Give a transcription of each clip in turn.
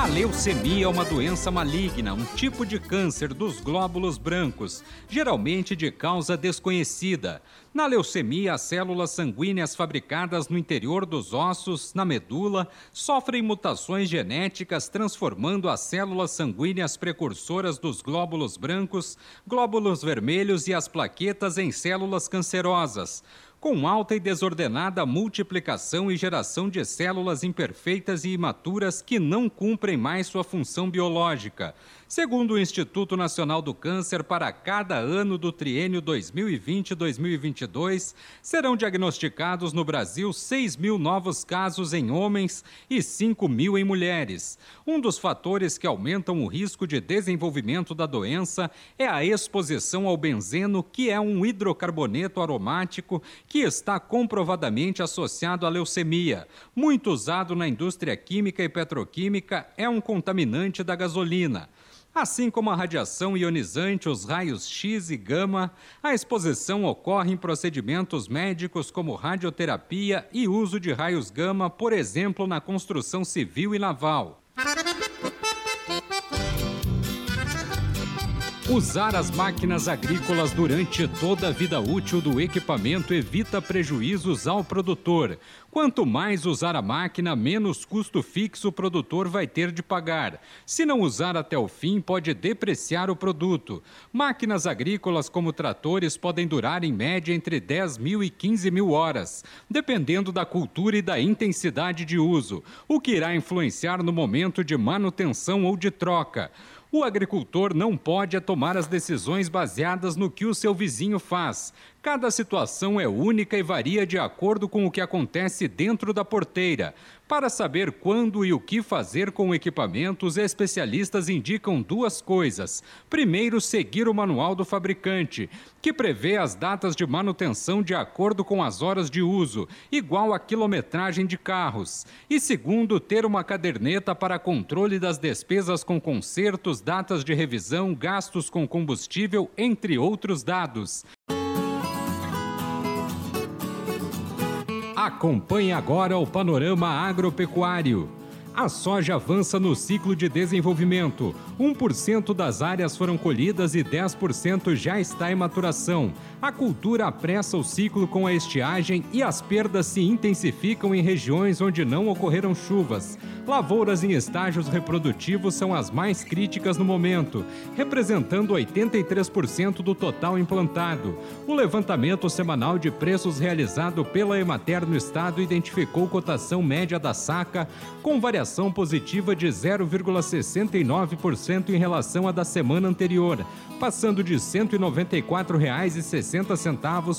A leucemia é uma doença maligna, um tipo de câncer dos glóbulos brancos, geralmente de causa desconhecida. Na leucemia, as células sanguíneas fabricadas no interior dos ossos, na medula, sofrem mutações genéticas, transformando as células sanguíneas precursoras dos glóbulos brancos, glóbulos vermelhos e as plaquetas em células cancerosas com alta e desordenada multiplicação e geração de células imperfeitas e imaturas que não cumprem mais sua função biológica. Segundo o Instituto Nacional do Câncer, para cada ano do triênio 2020-2022, serão diagnosticados no Brasil 6 mil novos casos em homens e 5 mil em mulheres. Um dos fatores que aumentam o risco de desenvolvimento da doença é a exposição ao benzeno, que é um hidrocarboneto aromático que está comprovadamente associado à leucemia. Muito usado na indústria química e petroquímica, é um contaminante da gasolina. Assim como a radiação ionizante, os raios X e gama, a exposição ocorre em procedimentos médicos como radioterapia e uso de raios gama, por exemplo, na construção civil e naval. Usar as máquinas agrícolas durante toda a vida útil do equipamento evita prejuízos ao produtor. Quanto mais usar a máquina, menos custo fixo o produtor vai ter de pagar. Se não usar até o fim, pode depreciar o produto. Máquinas agrícolas como tratores podem durar em média entre 10 mil e 15 mil horas, dependendo da cultura e da intensidade de uso, o que irá influenciar no momento de manutenção ou de troca. O agricultor não pode tomar as decisões baseadas no que o seu vizinho faz. Cada situação é única e varia de acordo com o que acontece dentro da porteira. Para saber quando e o que fazer com o equipamento, os especialistas indicam duas coisas. Primeiro, seguir o manual do fabricante, que prevê as datas de manutenção de acordo com as horas de uso, igual à quilometragem de carros. E segundo, ter uma caderneta para controle das despesas com consertos, datas de revisão, gastos com combustível, entre outros dados. Acompanhe agora o panorama agropecuário. A soja avança no ciclo de desenvolvimento. 1% das áreas foram colhidas e 10% já está em maturação. A cultura apressa o ciclo com a estiagem e as perdas se intensificam em regiões onde não ocorreram chuvas. Lavouras em estágios reprodutivos são as mais críticas no momento, representando 83% do total implantado. O levantamento semanal de preços realizado pela Emater no estado identificou cotação média da saca com variação positiva de 0,69% em relação à da semana anterior, passando de R$ 194,60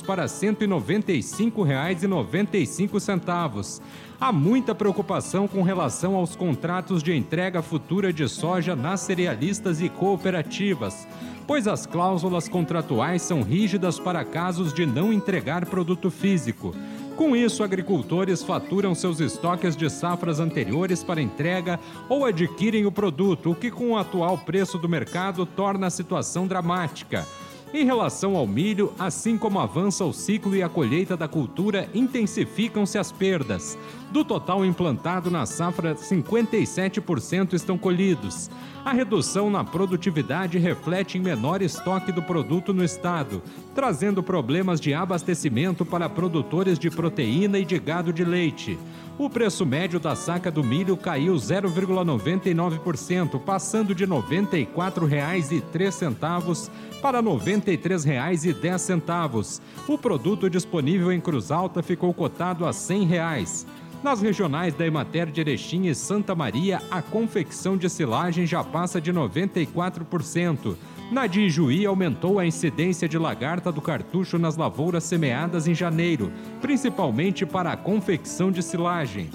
para R$ 195,95. Há muita preocupação com relação aos contratos de entrega futura de soja nas cerealistas e cooperativas, pois as cláusulas contratuais são rígidas para casos de não entregar produto físico. Com isso, agricultores faturam seus estoques de safras anteriores para entrega ou adquirem o produto, o que, com o atual preço do mercado, torna a situação dramática. Em relação ao milho, assim como avança o ciclo e a colheita da cultura, intensificam-se as perdas. Do total implantado na safra, 57% estão colhidos. A redução na produtividade reflete em menor estoque do produto no estado, trazendo problemas de abastecimento para produtores de proteína e de gado de leite. O preço médio da saca do milho caiu 0,99%, passando de R$ 94,03 para R$ 93,10. O produto disponível em Cruz Alta ficou cotado a 100 reais. Nas regionais da Emater de Erechim e Santa Maria, a confecção de silagem já passa de 94%. Na de Ijuí, aumentou a incidência de lagarta do cartucho nas lavouras semeadas em janeiro, principalmente para a confecção de silagem.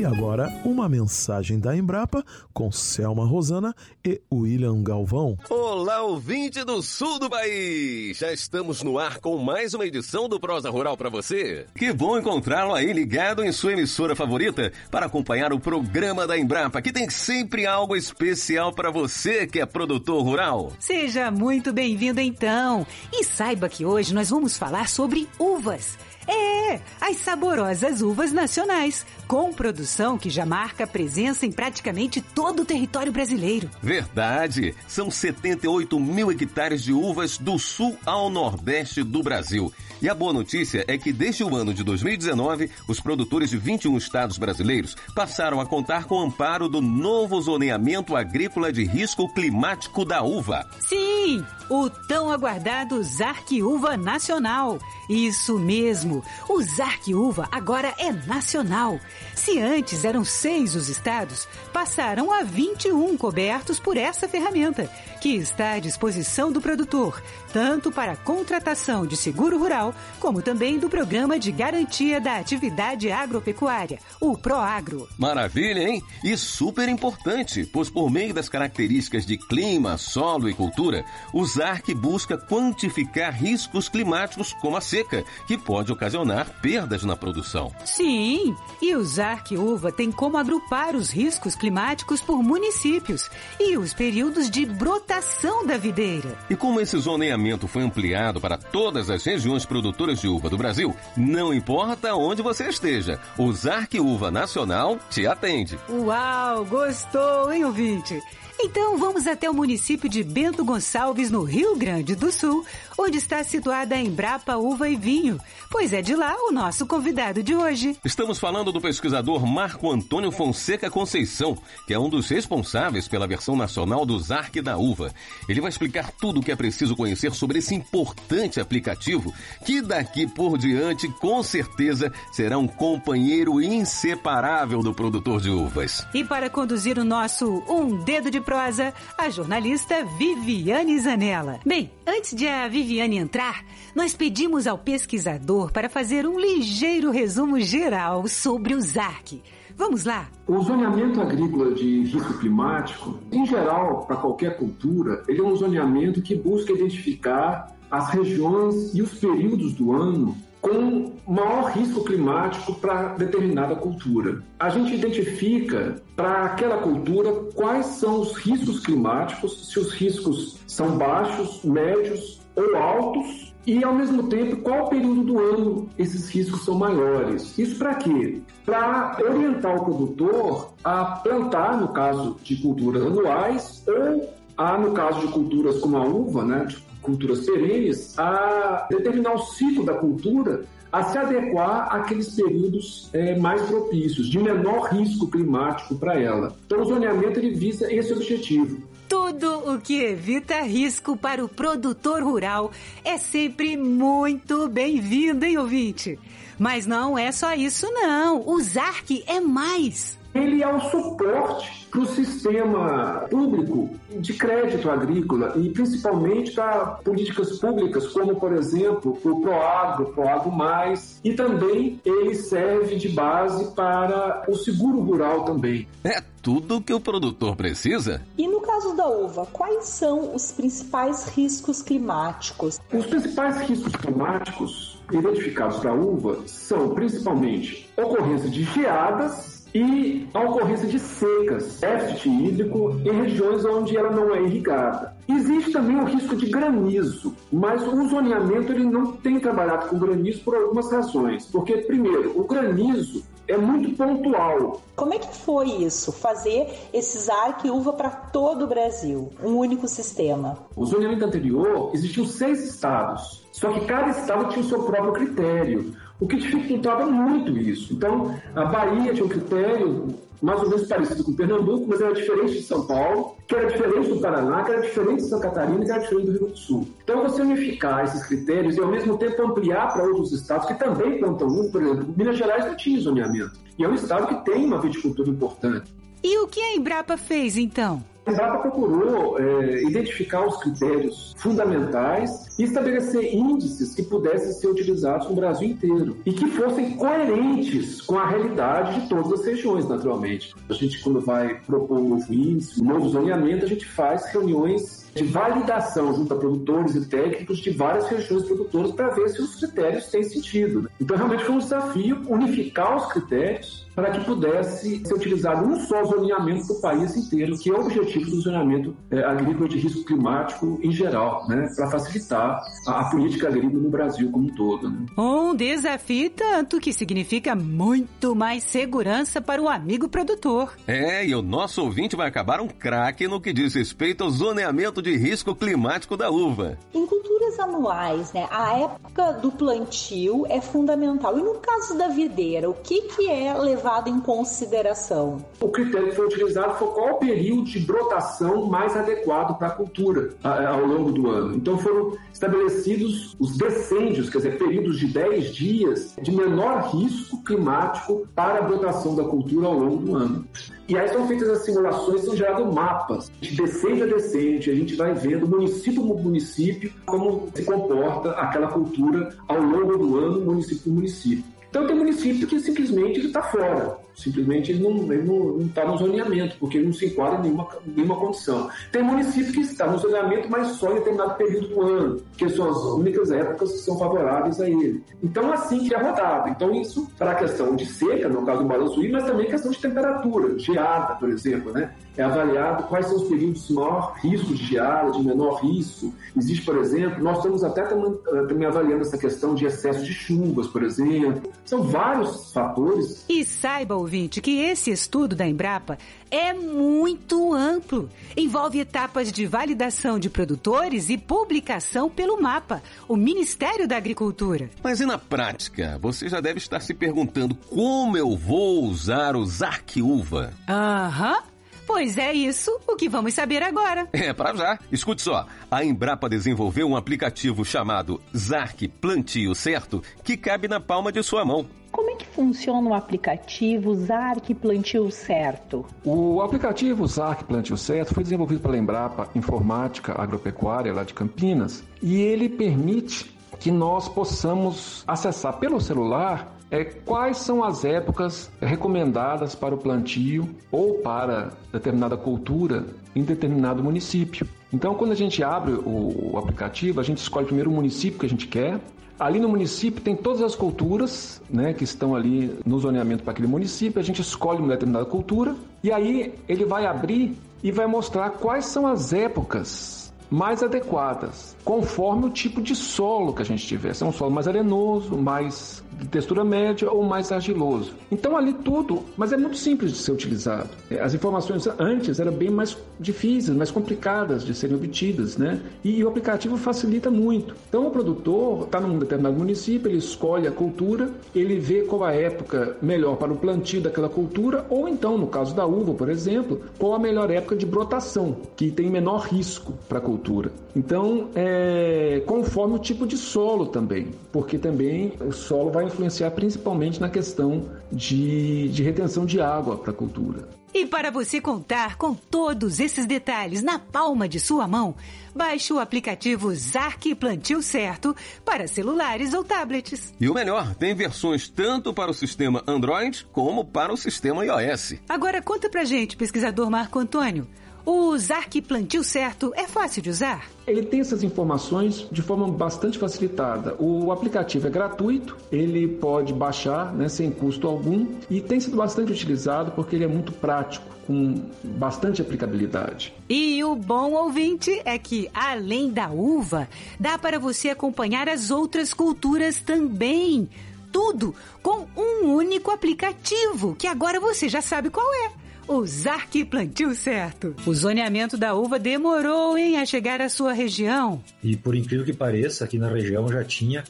E agora, uma mensagem da Embrapa com Selma Rosana e William Galvão. Olá, ouvinte do sul do país! Já estamos no ar com mais uma edição do Prosa Rural para você. Que bom encontrá-lo aí ligado em sua emissora favorita para acompanhar o programa da Embrapa, que tem sempre algo especial para você que é produtor rural. Seja muito bem-vindo então! E saiba que hoje nós vamos falar sobre uvas. É, as saborosas uvas nacionais, com produção que já marca presença em praticamente todo o território brasileiro. Verdade! São 78 mil hectares de uvas do sul ao nordeste do Brasil. E a boa notícia é que desde o ano de 2019, os produtores de 21 estados brasileiros passaram a contar com o amparo do novo zoneamento agrícola de risco climático da uva. Sim, o tão aguardado ZARC Uva Nacional. Isso mesmo, o ZARC Uva agora é nacional. Se antes eram seis os estados, passaram a 21 cobertos por essa ferramenta, que está à disposição do produtor, tanto para a contratação de seguro rural, como também do Programa de Garantia da Atividade Agropecuária, o PROAGRO. Maravilha, hein? E super importante, pois por meio das características de clima, solo e cultura, o ZARC busca quantificar riscos climáticos como a seca, que pode ocasionar perdas na produção. Sim, e o ZARC Uva tem como agrupar os riscos climáticos por municípios e os períodos de brotação da videira. E como esse zoneamento foi ampliado para todas as regiões produtoras de uva do Brasil, não importa onde você esteja, o ZARC Uva Nacional te atende. Uau, gostou, hein, ouvinte? Então vamos até o município de Bento Gonçalves, no Rio Grande do Sul, onde está situada a Embrapa Uva e Vinho, pois é de lá o nosso convidado de hoje. Estamos falando do pesquisador Marco Antônio Fonseca Conceição, que é um dos responsáveis pela versão nacional do ZARC da uva. Ele vai explicar tudo o que é preciso conhecer sobre esse importante aplicativo, que daqui por diante, com certeza, será um companheiro inseparável do produtor de uvas. E para conduzir o nosso Um Dedo de Prosa, a jornalista Viviane Zanella. Bem, antes de a Viviane entrar, nós pedimos ao pesquisador para fazer um ligeiro resumo geral sobre o ZARC. Vamos lá? O zoneamento agrícola de risco climático, em geral, para qualquer cultura, ele é um zoneamento que busca identificar as regiões e os períodos do ano com maior risco climático para determinada cultura. A gente identifica para aquela cultura quais são os riscos climáticos, se os riscos são baixos, médios ou altos e, ao mesmo tempo, qual período do ano esses riscos são maiores. Isso para quê? Para orientar o produtor a plantar, no caso de culturas anuais, ou a, no caso de culturas como a uva, né, culturas perenes, a determinar o ciclo da cultura a se adequar àqueles períodos é, mais propícios, de menor risco climático para ela. Então, o zoneamento ele visa esse objetivo. Tudo o que evita risco para o produtor rural é sempre muito bem-vindo, hein, ouvinte? Mas não é só isso, não. O ZARC é mais ele é um suporte para o sistema público de crédito agrícola e principalmente para políticas públicas, como, por exemplo, o Proagro, Proagro Mais, e também ele serve de base para o seguro rural também. É tudo que o produtor precisa. E no caso da uva, quais são os principais riscos climáticos? Os principais riscos climáticos identificados para a uva são principalmente ocorrência de geadas e a ocorrência de secas, déficit hídrico em regiões onde ela não é irrigada. Existe também o risco de granizo, mas o zoneamento ele não tem trabalhado com granizo por algumas razões. Porque, primeiro, o granizo é muito pontual. Como é que foi isso? Fazer esses arque uva para todo o Brasil, um único sistema? O zoneamento anterior existiam seis estados, só que cada estado tinha o seu próprio critério o que dificultava muito isso. Então, a Bahia tinha um critério mais ou menos parecido com Pernambuco, mas era diferente de São Paulo, que era diferente do Paraná, que era diferente de Santa Catarina, que era diferente do Rio Grande do Sul. Então, você unificar esses critérios e, ao mesmo tempo, ampliar para outros estados que também plantam um, por exemplo, Minas Gerais não tinha zoneamento. E é um estado que tem uma viticultura importante. E o que a Embrapa fez, então? Embrapa procurou é, identificar os critérios fundamentais e estabelecer índices que pudessem ser utilizados no Brasil inteiro e que fossem coerentes com a realidade de todas as regiões, naturalmente. A gente, quando vai propor um novo índice, um novo zoneamento, a gente faz reuniões de validação junto a produtores e técnicos de várias regiões produtoras para ver se os critérios têm sentido. Né? Então, realmente foi um desafio unificar os critérios para que pudesse ser utilizado um só zoneamento para o país inteiro, que é o objetivo do zoneamento é, agrícola de risco climático em geral, né, para facilitar a, a, política agrícola no Brasil como um todo. Né? Um desafio tanto que significa muito mais segurança para o amigo produtor. É, e o nosso ouvinte vai acabar um craque no que diz respeito ao zoneamento de risco climático da uva. Em culturas anuais, né, a época do plantio é fundamental. E no caso da videira, o que, que é levar levado em consideração? O critério que foi utilizado foi qual o período de brotação mais adequado para a cultura ao longo do ano. Então foram estabelecidos os decêndios, quer dizer, períodos de 10 dias de menor risco climático para a brotação da cultura ao longo do ano. E aí são feitas as simulações, são gerados mapas de decente a decente, a gente vai vendo município por município como se comporta aquela cultura ao longo do ano, município por município. Então tem município que simplesmente está fora. Simplesmente ele não está tá no zoneamento, porque ele não se enquadra em nenhuma, nenhuma condição. Tem município que está no zoneamento, mas só em determinado período do ano, que são as únicas épocas que são favoráveis a ele. Então, assim que é rodado. Então, isso para a questão de seca, no caso do balanço I, mas também questão de temperatura, geada, por exemplo, né? É avaliado quais são os períodos de maior risco de geada, de menor risco. Existe, por exemplo, nós estamos até eh, também avaliando essa questão de excesso de chuvas, por exemplo. São vários fatores. E saiba, ouvinte, que esse estudo da Embrapa é muito amplo. Envolve etapas de validação de produtores e publicação pelo MAPA, o Ministério da Agricultura. Mas e na prática? Você já deve estar se perguntando como eu vou usar o Zarquiúva. Aham. Pois é isso o que vamos saber agora. É, para já. Escute só. A Embrapa desenvolveu um aplicativo chamado Zarc Plantio Certo que cabe na palma de sua mão. Como é que funciona o aplicativo Zarc Plantio Certo? O aplicativo Zarc Plantio Certo foi desenvolvido pela Embrapa Informática Agropecuária lá de Campinas e ele permite que nós possamos acessar pelo celular é quais são as épocas recomendadas para o plantio ou para determinada cultura em determinado município. Então, quando a gente abre o, aplicativo, a gente escolhe primeiro o município que a gente quer. Ali no município tem todas as culturas né, que estão ali no zoneamento para aquele município. A gente escolhe uma determinada cultura e aí ele vai abrir e vai mostrar quais são as épocas mais adequadas, conforme o tipo de solo que a gente tiver. Se é um solo mais arenoso, mais de textura média ou mais argiloso. Então ali tudo, mas é muito simples de ser utilizado. É, as informações antes eram bem mais difíceis, mais complicadas de serem obtidas, né? E, o aplicativo facilita muito. Então o produtor está num determinado município, ele escolhe a cultura, ele vê qual a época melhor para o plantio daquela cultura, ou então, no caso da uva, por exemplo, qual a melhor época de brotação, que tem menor risco para a cultura. Então, é, conforme o tipo de solo também, porque também o solo vai influenciar principalmente na questão de, de retenção de água para a cultura. E para você contar com todos esses detalhes na palma de sua mão, baixe o aplicativo Zarc Plantio Certo para celulares ou tablets. E o melhor, tem versões tanto para o sistema Android como para o sistema iOS. Agora conta pra gente, pesquisador Marco Antônio. O Zarc Plantio Certo é fácil de usar? Ele tem essas informações de forma bastante facilitada. O aplicativo é gratuito, ele pode baixar né, sem custo algum e tem sido bastante utilizado porque ele é muito prático, com bastante aplicabilidade. E o bom ouvinte é que, além da uva, dá para você acompanhar as outras culturas também. Tudo com um único aplicativo, que agora você já sabe qual é o Zarc Plantio Certo. O zoneamento da uva demorou, hein, a chegar à sua região. E por incrível que pareça, aqui na região já tinha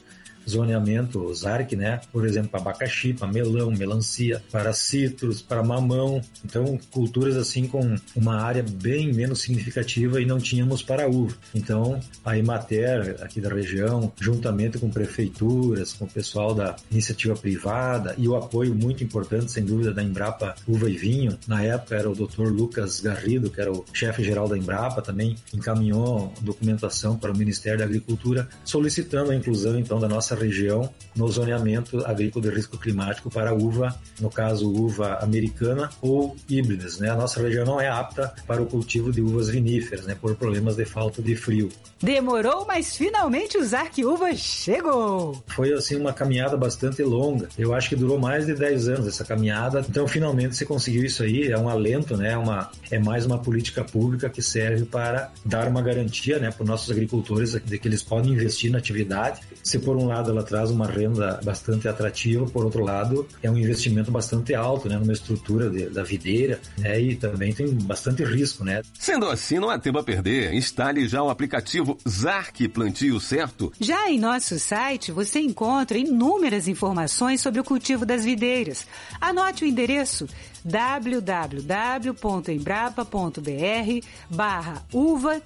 zoneamento ZARC, né? Por exemplo, para abacaxi, para melão, melancia, para citros, para mamão. Então, culturas assim com uma área bem menos significativa e não tínhamos para uva. Então, a Imater aqui da região, juntamente com prefeituras, com o pessoal da iniciativa privada e o apoio muito importante, sem dúvida, da Embrapa Uva e Vinho. Na época era o Dr. Lucas Garrido, que era o chefe geral da Embrapa, também encaminhou documentação para o Ministério da Agricultura, solicitando a inclusão então da nossa região no zoneamento agrícola de risco climático para uva, no caso uva americana ou híbridas. Né? A nossa região não é apta para o cultivo de uvas viníferas, né? por problemas de falta de frio. Demorou, mas finalmente o Zark Uva chegou! Foi assim uma caminhada bastante longa. Eu acho que durou mais de 10 anos essa caminhada. Então finalmente se conseguiu isso aí. É um alento, né? É uma, é mais uma política pública que serve para dar uma garantia né, para os nossos agricultores de que eles podem investir na atividade. Se por um lado ela traz uma renda bastante atrativa, por outro lado é um investimento bastante alto, né? Numa estrutura de, da videira, né? E também tem bastante risco, né? Sendo assim, não há tempo a perder. Instale já o aplicativo aplicativo Zarc Plantio Certo? Já em nosso site você encontra inúmeras informações sobre o cultivo das videiras. Anote o endereço www.embrapa.br barra uva-e-vinho.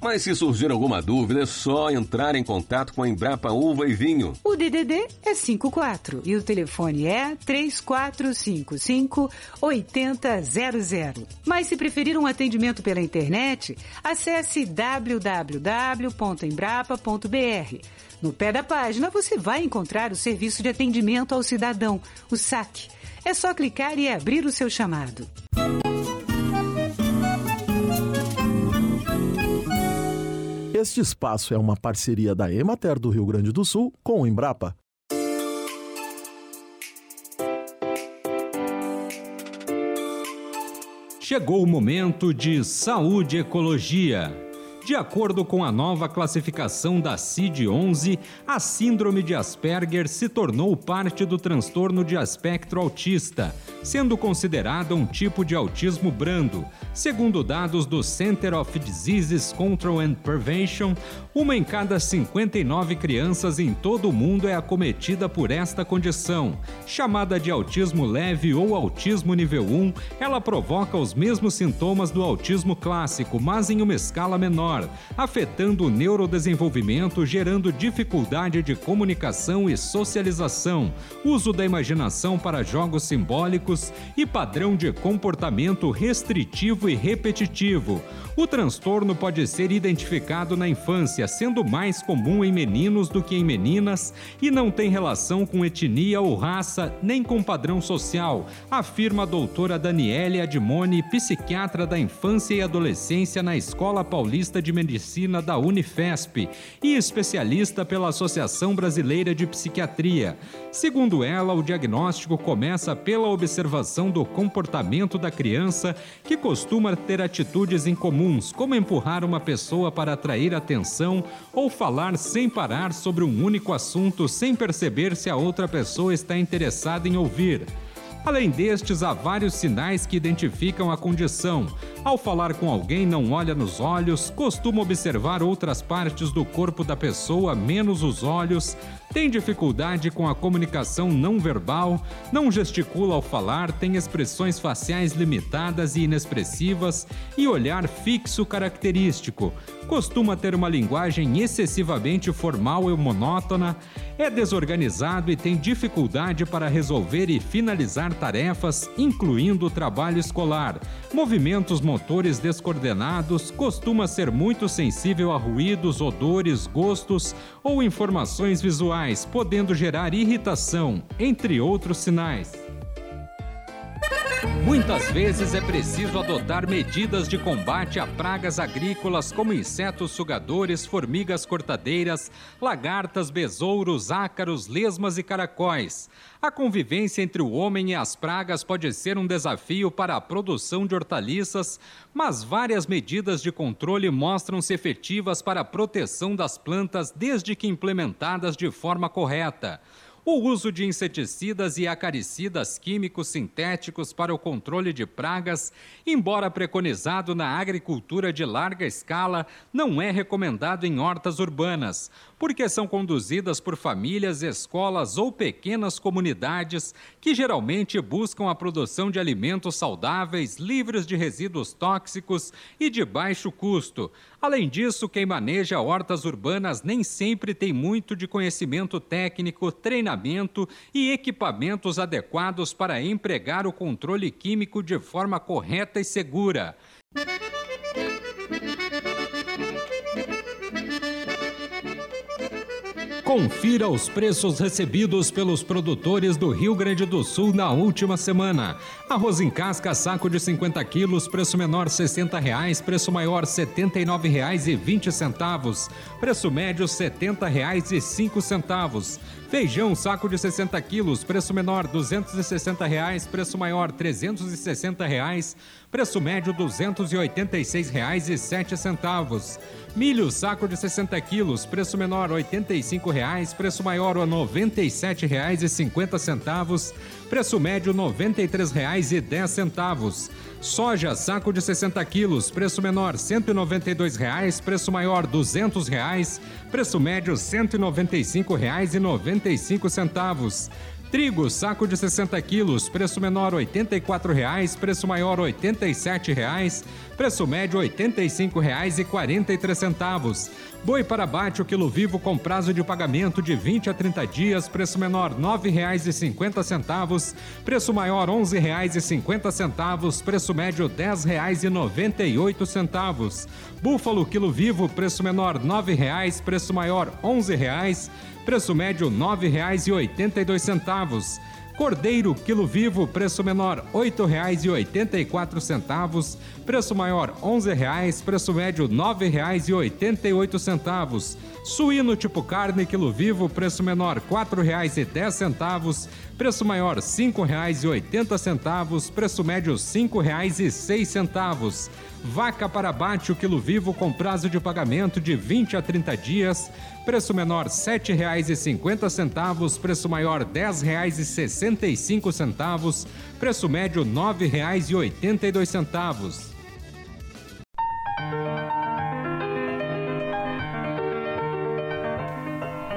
Mas se surgir alguma dúvida, é só entrar em contato com a Embrapa Uva e Vinho. O DDD é 54 e o telefone é 3455 8000. Mas se preferir um atendimento pela internet, acesse www.embrapa.br. No pé da página você vai encontrar o serviço de atendimento ao cidadão, o SAC é só clicar e abrir o seu chamado. Este espaço é uma parceria da Emater do Rio Grande do Sul com o Embrapa. Chegou o momento de saúde e ecologia. De acordo com a nova classificação da CID-11, a síndrome de Asperger se tornou parte do transtorno de espectro autista, sendo considerada um tipo de autismo brando. Segundo dados do Center of Diseases Control and Prevention, uma em cada 59 crianças em todo o mundo é acometida por esta condição. Chamada de autismo leve ou autismo nível 1, ela provoca os mesmos sintomas do autismo clássico, mas em uma escala menor afetando o neurodesenvolvimento, gerando dificuldade de comunicação e socialização, uso da imaginação para jogos simbólicos e padrão de comportamento restritivo e repetitivo. O transtorno pode ser identificado na infância, sendo mais comum em meninos do que em meninas e não tem relação com etnia ou raça, nem com padrão social, afirma a doutora Daniele Admoni, psiquiatra da infância e adolescência na Escola Paulista de Medicina da Unifesp e especialista pela Associação Brasileira de Psiquiatria. Segundo ela, o diagnóstico começa pela observação do comportamento da criança, que costuma ter atitudes incomuns, como empurrar uma pessoa para atrair atenção ou falar sem parar sobre um único assunto sem perceber se a outra pessoa está interessada em ouvir. Além destes, há vários sinais que identificam a condição. Ao falar com alguém, não olha nos olhos, costuma observar outras partes do corpo da pessoa, menos os olhos, tem dificuldade com a comunicação não verbal, não gesticula ao falar, tem expressões faciais limitadas e inexpressivas e olhar fixo característico. Costuma ter uma linguagem excessivamente formal e monótona, é desorganizado e tem dificuldade para resolver e finalizar tarefas, incluindo o trabalho escolar. Movimentos motores descoordenados, costuma ser muito sensível a ruídos, odores, gostos ou informações visuais, podendo gerar irritação, entre outros sinais. Muitas vezes é preciso adotar medidas de combate a pragas agrícolas como insetos sugadores, formigas cortadeiras, lagartas, besouros, ácaros, lesmas e caracóis. A convivência entre o homem e as pragas pode ser um desafio para a produção de hortaliças, mas várias medidas de controle mostram-se efetivas para a proteção das plantas desde que implementadas de forma correta. O uso de inseticidas e acaricidas químicos sintéticos para o controle de pragas, embora preconizado na agricultura de larga escala, não é recomendado em hortas urbanas, porque são conduzidas por famílias, escolas ou pequenas comunidades que geralmente buscam a produção de alimentos saudáveis, livres de resíduos tóxicos e de baixo custo. Além disso, quem maneja hortas urbanas nem sempre tem muito de conhecimento técnico, treinamento e equipamentos adequados para empregar o controle químico de forma correta e segura. Confira os preços recebidos pelos produtores do Rio Grande do Sul na última semana. Arroz em casca, saco de 50 quilos, preço menor 60 reais, preço maior R$ 79,20. Preço médio R$ 70,05. Feijão, saco de 60 quilos, preço menor 260 reais, preço maior 360 reais, preço médio R$ 286,07. Milho, saco de 60 quilos, preço menor R$ 85,00, preço maior R$ 97,50, preço médio R$ 93,10. Soja, saco de 60 quilos, preço menor R$ 192,00, preço maior R$ 200,00, preço médio R$ 195,95. Trigo, saco de 60 quilos, preço menor R$ 84,00, preço maior R$ 87,00, preço médio R$ 85,43. Boi para abate o quilo vivo com prazo de pagamento de 20 a 30 dias, preço menor R$ 9,50, preço maior R$ 11,50, preço médio R$ 10,98. Búfalo quilo vivo, preço menor R$ 9,00, preço maior R$ 11,00, preço médio R$ 9,82. Cordeiro, quilo vivo, preço menor R$ 8,84, preço maior R$ 11,00, preço médio R$ 9,88. Suíno tipo carne, quilo vivo, preço menor R$ 4,10, preço maior R$ 5,80, preço médio R$ 5,06. Vaca para abate, o quilo vivo com prazo de pagamento de 20 a 30 dias, preço menor R$ 7,50, preço maior R$ 10,65, preço médio R$ 9,82.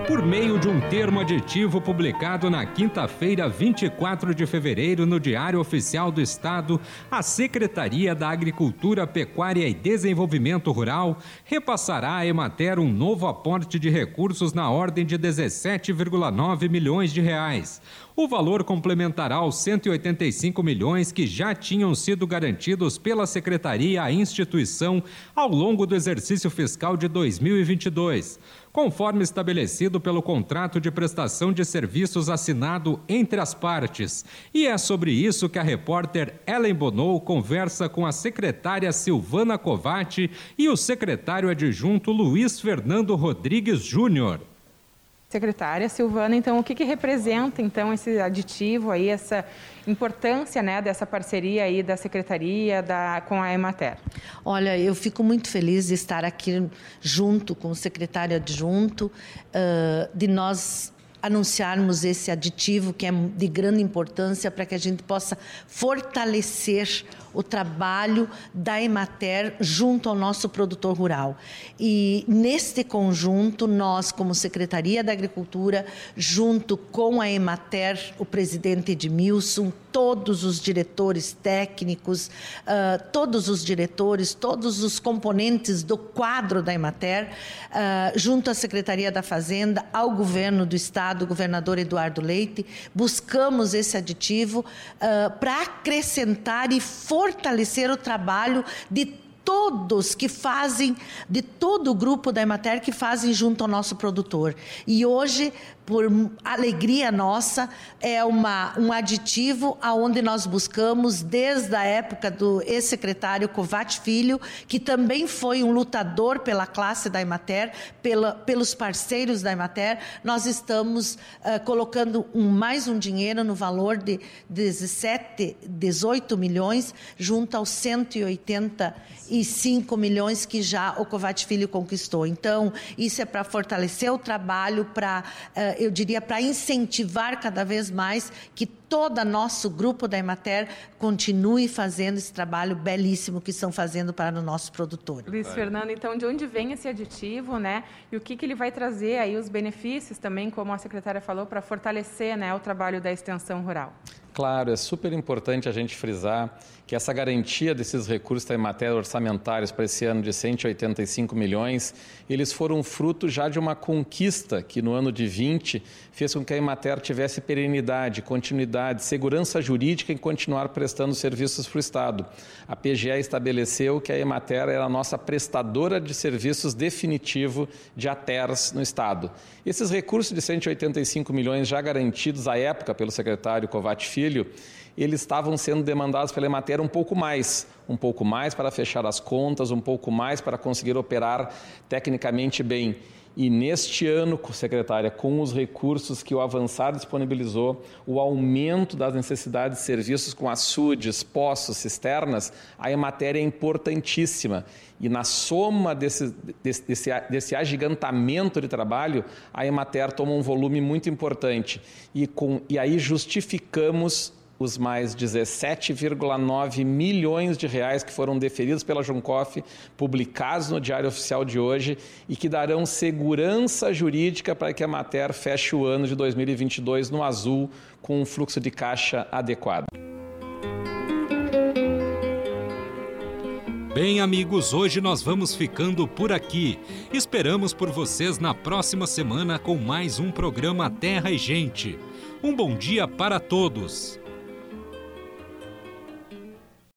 Por meio de um termo aditivo publicado na quinta-feira, 24 de fevereiro, no Diário Oficial do Estado, a Secretaria da Agricultura, Pecuária e Desenvolvimento Rural repassará à Emater um novo aporte de recursos na ordem de 17,9 milhões de reais. O valor complementará os 185 milhões que já tinham sido garantidos pela Secretaria à instituição ao longo do exercício fiscal de 2022 conforme estabelecido pelo contrato de prestação de serviços assinado entre as partes. E é sobre isso que a repórter Ellen Bonou conversa com a secretária Silvana Covatti e o secretário adjunto Luiz Fernando Rodrigues Júnior. Secretária Silvana, então o que, que, representa então esse aditivo aí, essa importância né, dessa parceria aí da Secretaria da, com a Emater? Olha, eu fico muito feliz de estar aqui junto com o secretário adjunto, uh, de nós anunciarmos esse aditivo que é de grande importância para que a gente possa fortalecer o trabalho da Emater junto ao nosso produtor rural. E neste conjunto, nós, como Secretaria da Agricultura, junto com a Emater, o presidente Edmilson, todos os diretores técnicos, uh, todos os diretores, todos os componentes do quadro da Emater, uh, junto à Secretaria da Fazenda, ao governo do Estado, o governador Eduardo Leite, buscamos esse aditivo uh, para acrescentar e fortalecer fortalecer o trabalho de todos que fazem, de todo o grupo da Emater que fazem junto ao nosso produtor. E hoje por alegria nossa, é uma, um aditivo aonde nós buscamos, desde a época do ex-secretário Covat Filho, que também foi um lutador pela classe da Emater, pela, pelos parceiros da Emater, nós estamos uh, colocando um, mais um dinheiro no valor de 17, 18 milhões, junto aos 185 milhões que já o Covat Filho conquistou. Então, isso é para fortalecer o trabalho, para uh, eu diria, para incentivar cada vez mais que todo nosso grupo da Emater continue fazendo esse trabalho belíssimo que estão fazendo para o nosso produtor. Luiz Fernando, então, de onde vem esse aditivo, né? E o que, que ele vai trazer aí, os benefícios também, como a secretária falou, para fortalecer né, o trabalho da extensão rural? Claro, é super importante a gente frisar que essa garantia desses recursos em matéria orçamentários para esse ano de 185 milhões, eles foram fruto já de uma conquista que no ano de 20 fez com que a Emater tivesse perenidade, continuidade, segurança jurídica em continuar prestando serviços para o Estado. A PGE estabeleceu que a Emater era a nossa prestadora de serviços definitivo de ATERS no Estado. Esses recursos de 185 milhões já garantidos à época pelo secretário Covati Filho, eles estavam sendo demandados pela Emater um pouco mais, um pouco mais para fechar as contas, um pouco mais para conseguir operar tecnicamente bem. E neste ano, secretária, com os recursos que o Avançar disponibilizou, o aumento das necessidades de serviços com açudes, poços, cisternas, a matéria é importantíssima. E na soma desse, desse, desse, desse agigantamento de trabalho, a Emater toma um volume muito importante. E, com, e aí justificamos os mais 17,9 milhões de reais que foram deferidos pela Juncoff, publicados no Diário Oficial de hoje e que darão segurança jurídica para que a Mater feche o ano de 2022 no azul com um fluxo de caixa adequado. Bem, amigos, hoje nós vamos ficando por aqui. Esperamos por vocês na próxima semana com mais um programa Terra e Gente. Um bom dia para todos.